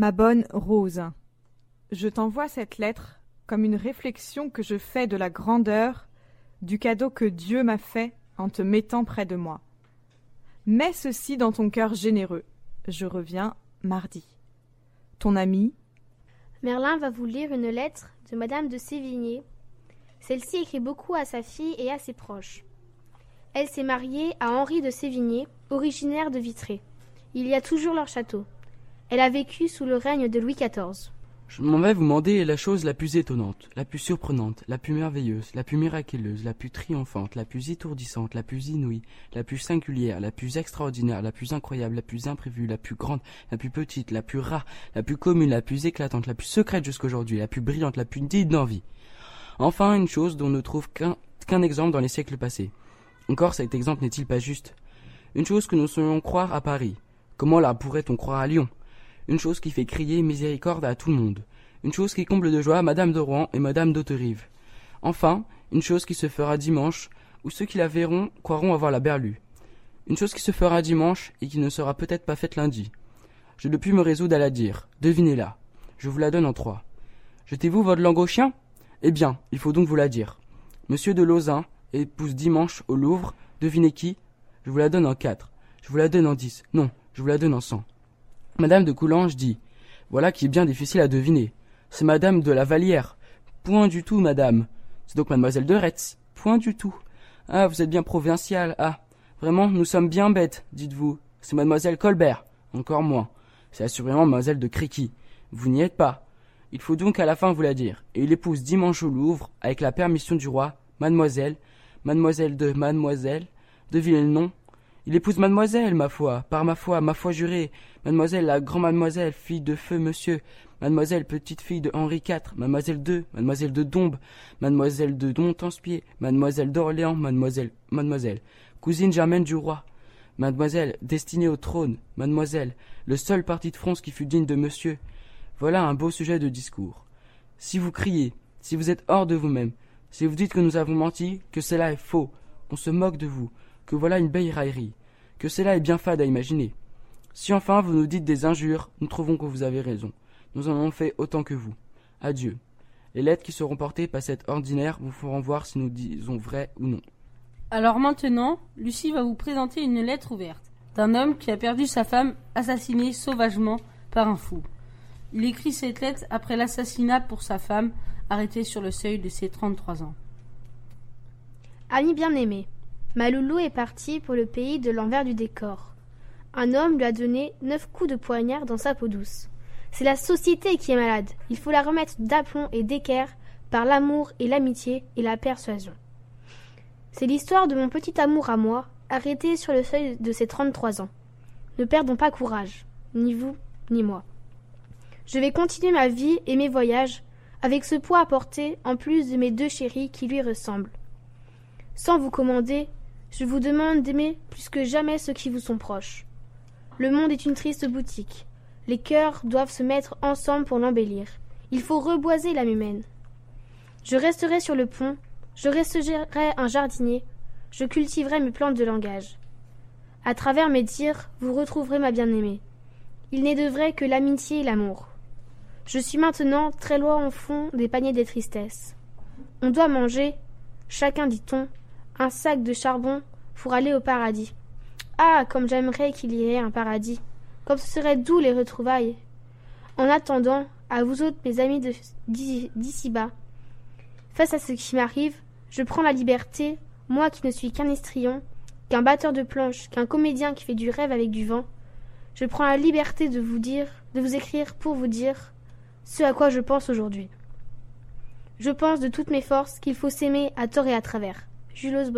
Ma bonne Rose, je t'envoie cette lettre comme une réflexion que je fais de la grandeur du cadeau que Dieu m'a fait en te mettant près de moi. Mets ceci dans ton cœur généreux. Je reviens mardi. Ton ami Merlin va vous lire une lettre de Madame de Sévigné. Celle-ci écrit beaucoup à sa fille et à ses proches. Elle s'est mariée à Henri de Sévigné, originaire de Vitré. Il y a toujours leur château. Elle a vécu sous le règne de Louis XIV. Je m'en vais vous demander la chose la plus étonnante, la plus surprenante, la plus merveilleuse, la plus miraculeuse, la plus triomphante, la plus étourdissante, la plus inouïe, la plus singulière, la plus extraordinaire, la plus incroyable, la plus imprévue, la plus grande, la plus petite, la plus rare, la plus commune, la plus éclatante, la plus secrète jusqu'aujourd'hui, la plus brillante, la plus digne d'envie. Enfin, une chose dont on ne trouve qu'un exemple dans les siècles passés. Encore cet exemple n'est-il pas juste Une chose que nous saurions croire à Paris. Comment la pourrait-on croire à Lyon une chose qui fait crier miséricorde à tout le monde, une chose qui comble de joie Madame de Rouen et Madame d'Auterive. Enfin, une chose qui se fera dimanche, où ceux qui la verront croiront avoir la berlue. Une chose qui se fera dimanche et qui ne sera peut-être pas faite lundi. Je ne puis me résoudre à la dire. Devinez-la. Je vous la donne en trois. Jetez-vous votre langue au chien? Eh bien, il faut donc vous la dire. Monsieur de Lauzun épouse dimanche au Louvre. Devinez qui? Je vous la donne en quatre. Je vous la donne en dix. Non, je vous la donne en cent. Madame de Coulanges dit Voilà qui est bien difficile à deviner. C'est Madame de la Vallière. Point du tout, madame. C'est donc Mademoiselle de Retz. Point du tout. Ah, vous êtes bien provincial. Ah, vraiment, nous sommes bien bêtes, dites-vous. C'est Mademoiselle Colbert. Encore moins. C'est assurément Mademoiselle de Créqui. Vous n'y êtes pas. Il faut donc à la fin vous la dire. Et il épouse dimanche au Louvre, avec la permission du roi, Mademoiselle, Mademoiselle de Mademoiselle, devinez le nom, il mademoiselle, ma foi, par ma foi, ma foi jurée, mademoiselle la grand-mademoiselle, fille de feu monsieur, mademoiselle petite fille de Henri IV, mademoiselle de, mademoiselle de Dombes, mademoiselle de Montpensier, mademoiselle d'Orléans, mademoiselle, mademoiselle, cousine germaine du roi, mademoiselle, destinée au trône, mademoiselle, le seul parti de France qui fut digne de monsieur. Voilà un beau sujet de discours. Si vous criez, si vous êtes hors de vous-même, si vous dites que nous avons menti, que cela est faux, qu'on se moque de vous, que voilà une belle raillerie, que cela est bien fade à imaginer. Si enfin vous nous dites des injures, nous trouvons que vous avez raison. Nous en avons fait autant que vous. Adieu. Les lettres qui seront portées par cette ordinaire vous feront voir si nous disons vrai ou non. Alors maintenant, Lucie va vous présenter une lettre ouverte d'un homme qui a perdu sa femme assassinée sauvagement par un fou. Il écrit cette lettre après l'assassinat pour sa femme, arrêtée sur le seuil de ses 33 ans. Ami bien-aimé, Maloulou est parti pour le pays de l'envers du décor. Un homme lui a donné neuf coups de poignard dans sa peau douce. C'est la société qui est malade. Il faut la remettre d'aplomb et d'équerre par l'amour et l'amitié et la persuasion. C'est l'histoire de mon petit amour à moi, arrêté sur le seuil de ses trente-trois ans. Ne perdons pas courage, ni vous, ni moi. Je vais continuer ma vie et mes voyages avec ce poids à porter en plus de mes deux chéris qui lui ressemblent. Sans vous commander, je vous demande d'aimer plus que jamais ceux qui vous sont proches. Le monde est une triste boutique. Les cœurs doivent se mettre ensemble pour l'embellir. Il faut reboiser l'âme humaine. Je resterai sur le pont, je resterai un jardinier, je cultiverai mes plantes de langage. À travers mes dires, vous retrouverez ma bien-aimée. Il n'est de vrai que l'amitié et l'amour. Je suis maintenant très loin au fond des paniers des tristesses. On doit manger, chacun dit-on, un sac de charbon pour aller au paradis. Ah, comme j'aimerais qu'il y ait un paradis, comme ce serait doux les retrouvailles. En attendant, à vous autres, mes amis d'ici bas, face à ce qui m'arrive, je prends la liberté, moi qui ne suis qu'un estrion, qu'un batteur de planches, qu'un comédien qui fait du rêve avec du vent, je prends la liberté de vous dire, de vous écrire pour vous dire ce à quoi je pense aujourd'hui. Je pense de toutes mes forces qu'il faut s'aimer à tort et à travers. Julos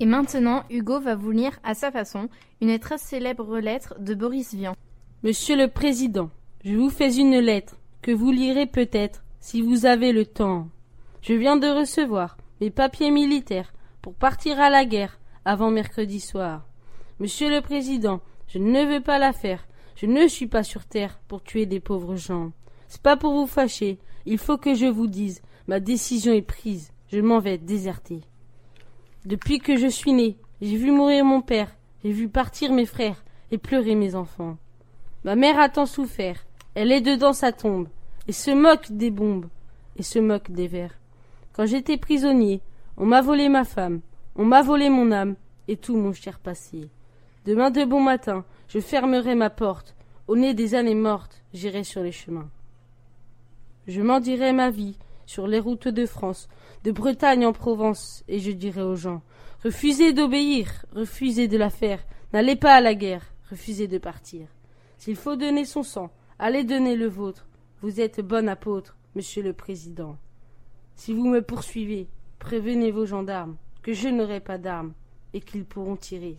Et maintenant, Hugo va vous lire à sa façon une très célèbre lettre de Boris Vian. Monsieur le Président, je vous fais une lettre que vous lirez peut-être si vous avez le temps. Je viens de recevoir mes papiers militaires pour partir à la guerre avant mercredi soir. Monsieur le Président, je ne veux pas la faire. Je ne suis pas sur terre pour tuer des pauvres gens. C'est pas pour vous fâcher. Il faut que je vous dise. Ma décision est prise. Je m'en vais déserter. Depuis que je suis né, j'ai vu mourir mon père, j'ai vu partir mes frères et pleurer mes enfants. Ma mère a tant souffert. Elle est dedans sa tombe et se moque des bombes et se moque des vers. Quand j'étais prisonnier, on m'a volé ma femme, on m'a volé mon âme et tout mon cher passé. Demain de bon matin, je fermerai ma porte. Au nez des années mortes, j'irai sur les chemins. Je m'en dirai ma vie sur les routes de France, de Bretagne en Provence, et je dirai aux gens Refusez d'obéir, refusez de la faire, n'allez pas à la guerre, refusez de partir. S'il faut donner son sang, allez donner le vôtre. Vous êtes bon apôtre, monsieur le président. Si vous me poursuivez, prévenez vos gendarmes que je n'aurai pas d'armes et qu'ils pourront tirer.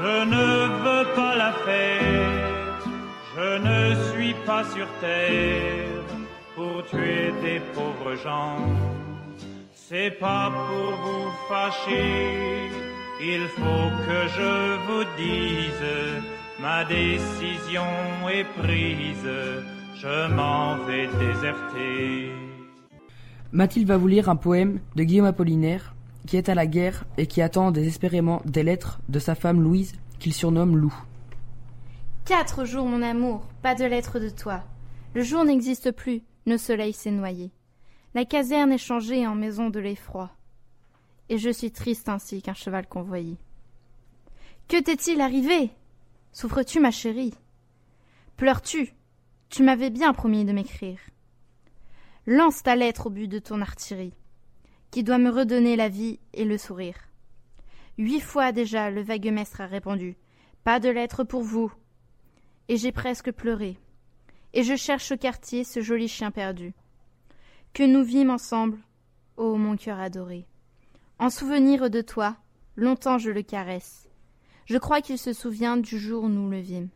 je ne veux pas la faire, je ne suis pas sur terre pour tuer des pauvres gens. C'est pas pour vous fâcher, il faut que je vous dise, ma décision est prise, je m'en vais déserter. Mathilde va vous lire un poème de Guillaume Apollinaire qui est à la guerre et qui attend désespérément des lettres de sa femme Louise, qu'il surnomme Lou. Quatre jours, mon amour, pas de lettres de toi. Le jour n'existe plus, le soleil s'est noyé. La caserne est changée en maison de l'effroi. Et je suis triste ainsi qu'un cheval convoyé. Que t'est-il arrivé? Souffres-tu, ma chérie? Pleures-tu? Tu m'avais bien promis de m'écrire. Lance ta lettre au but de ton artillerie qui doit me redonner la vie et le sourire. Huit fois déjà le vague maître a répondu Pas de lettre pour vous. Et j'ai presque pleuré. Et je cherche au quartier ce joli chien perdu. Que nous vîmes ensemble, ô mon cœur adoré. En souvenir de toi, longtemps je le caresse. Je crois qu'il se souvient du jour où nous le vîmes.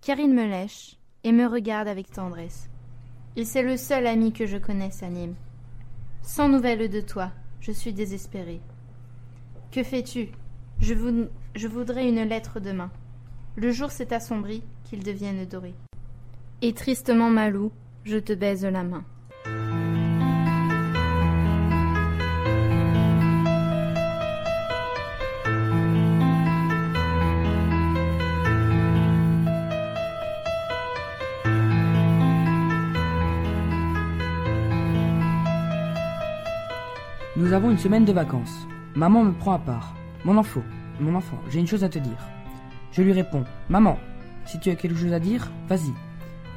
Car il me lèche et me regarde avec tendresse. Il c'est le seul ami que je connaisse à Nîmes. Sans nouvelles de toi, je suis désespérée. Que fais-tu? Je, je voudrais une lettre demain. Le jour s'est assombri, qu'il devienne doré. Et tristement, Malou, je te baise la main. Nous avons une semaine de vacances. Maman me prend à part. Mon enfant, mon enfant, j'ai une chose à te dire. Je lui réponds Maman, si tu as quelque chose à dire, vas-y.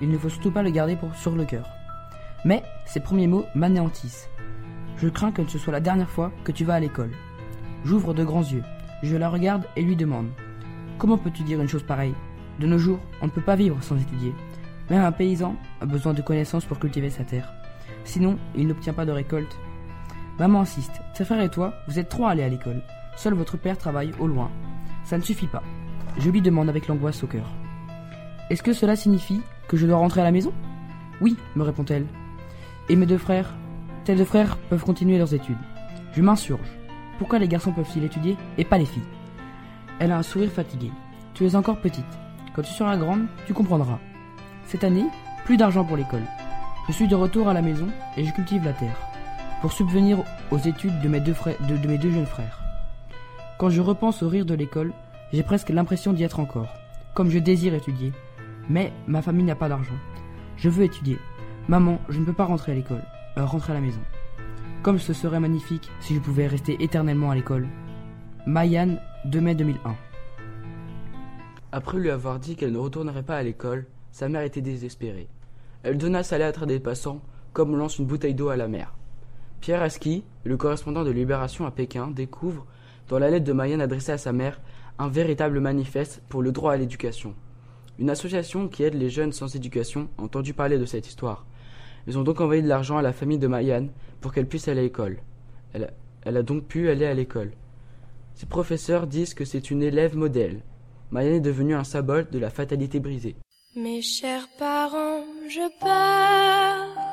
Il ne faut surtout pas le garder pour, sur le cœur. Mais ces premiers mots m'anéantissent. Je crains que ce soit la dernière fois que tu vas à l'école. J'ouvre de grands yeux. Je la regarde et lui demande Comment peux-tu dire une chose pareille? De nos jours, on ne peut pas vivre sans étudier. Même un paysan a besoin de connaissances pour cultiver sa terre. Sinon, il n'obtient pas de récolte Maman insiste. Ses frères et toi, vous êtes trois à à l'école. Seul votre père travaille au loin. Ça ne suffit pas. Je lui demande avec l'angoisse au cœur. Est-ce que cela signifie que je dois rentrer à la maison? Oui, me répond-elle. Et mes deux frères Tes deux frères peuvent continuer leurs études. Je m'insurge. Pourquoi les garçons peuvent-ils étudier et pas les filles? Elle a un sourire fatigué. Tu es encore petite. Quand tu seras grande, tu comprendras. Cette année, plus d'argent pour l'école. Je suis de retour à la maison et je cultive la terre pour subvenir aux études de mes deux, frères, de, jeunes frères. Quand je repense au rire de l'école, j'ai presque l'impression d'y être encore. comme je désire étudier. Mais ma famille n'a pas d'argent. Je veux étudier. Maman, je ne peux pas rentrer à l'école, euh, rentrer à la maison. Comme ce serait magnifique si je pouvais rester éternellement à l'école. Mayan, 2 mai 2001. Après lui avoir dit qu'elle ne retournerait pas à l'école, sa mère était désespérée. Elle donna sa lettre à des passants, comme on lance une bouteille d'eau à la mer. Pierre Aski, le correspondant de Libération à Pékin, découvre, dans la lettre de Mayan adressée à sa mère, un véritable manifeste pour le droit à l'éducation. Une association qui aide les jeunes sans éducation a entendu parler de cette histoire. Ils ont donc envoyé de l'argent à la famille de Mayan pour qu'elle puisse aller à l'école. Elle, a, donc pu aller à l'école. Ses professeurs disent que c'est une élève modèle. Mayan est devenue un symbole de la fatalité brisée. Mes chers parents, je pars.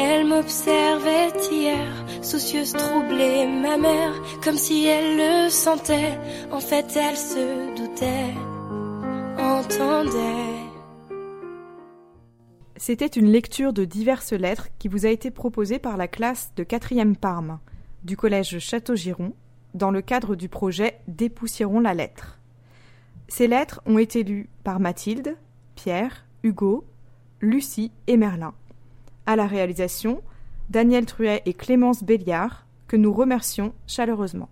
Elle m'observait hier, soucieuse, troublée, ma mère, comme si elle le sentait. En fait, elle se doutait, entendait. C'était une lecture de diverses lettres qui vous a été proposée par la classe de 4e Parme du collège Château-Giron dans le cadre du projet Dépoussiérons la lettre. Ces lettres ont été lues par Mathilde, Pierre, Hugo, Lucie et Merlin. À la réalisation, Daniel Truet et Clémence Béliard, que nous remercions chaleureusement.